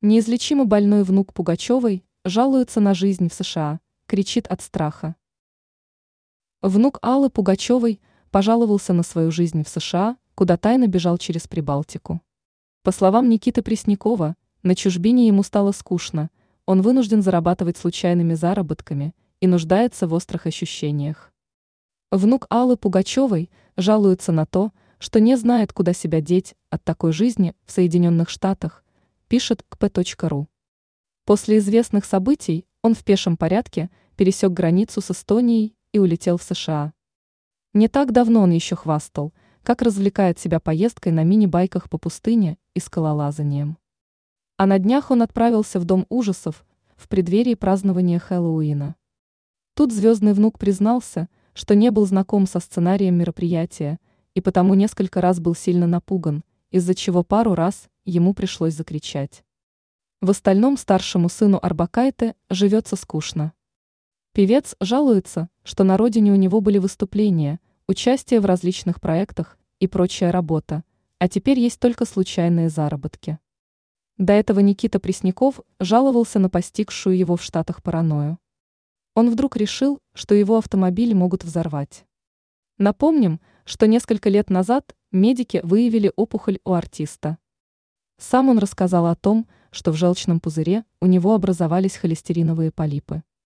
Неизлечимо больной внук Пугачевой жалуется на жизнь в США, кричит от страха. Внук Аллы Пугачевой пожаловался на свою жизнь в США, куда тайно бежал через Прибалтику. По словам Никиты Преснякова, на чужбине ему стало скучно, он вынужден зарабатывать случайными заработками и нуждается в острых ощущениях. Внук Аллы Пугачевой жалуется на то, что не знает, куда себя деть от такой жизни в Соединенных Штатах, пишет kp.ru. После известных событий он в пешем порядке пересек границу с Эстонией и улетел в США. Не так давно он еще хвастал, как развлекает себя поездкой на мини-байках по пустыне и скалолазанием. А на днях он отправился в Дом ужасов в преддверии празднования Хэллоуина. Тут звездный внук признался, что не был знаком со сценарием мероприятия и потому несколько раз был сильно напуган, из-за чего пару раз ему пришлось закричать. В остальном старшему сыну Арбакайте живется скучно. Певец жалуется, что на родине у него были выступления, участие в различных проектах и прочая работа, а теперь есть только случайные заработки. До этого Никита Пресняков жаловался на постигшую его в Штатах паранойю. Он вдруг решил, что его автомобиль могут взорвать. Напомним, что несколько лет назад медики выявили опухоль у артиста. Сам он рассказал о том, что в желчном пузыре у него образовались холестериновые полипы.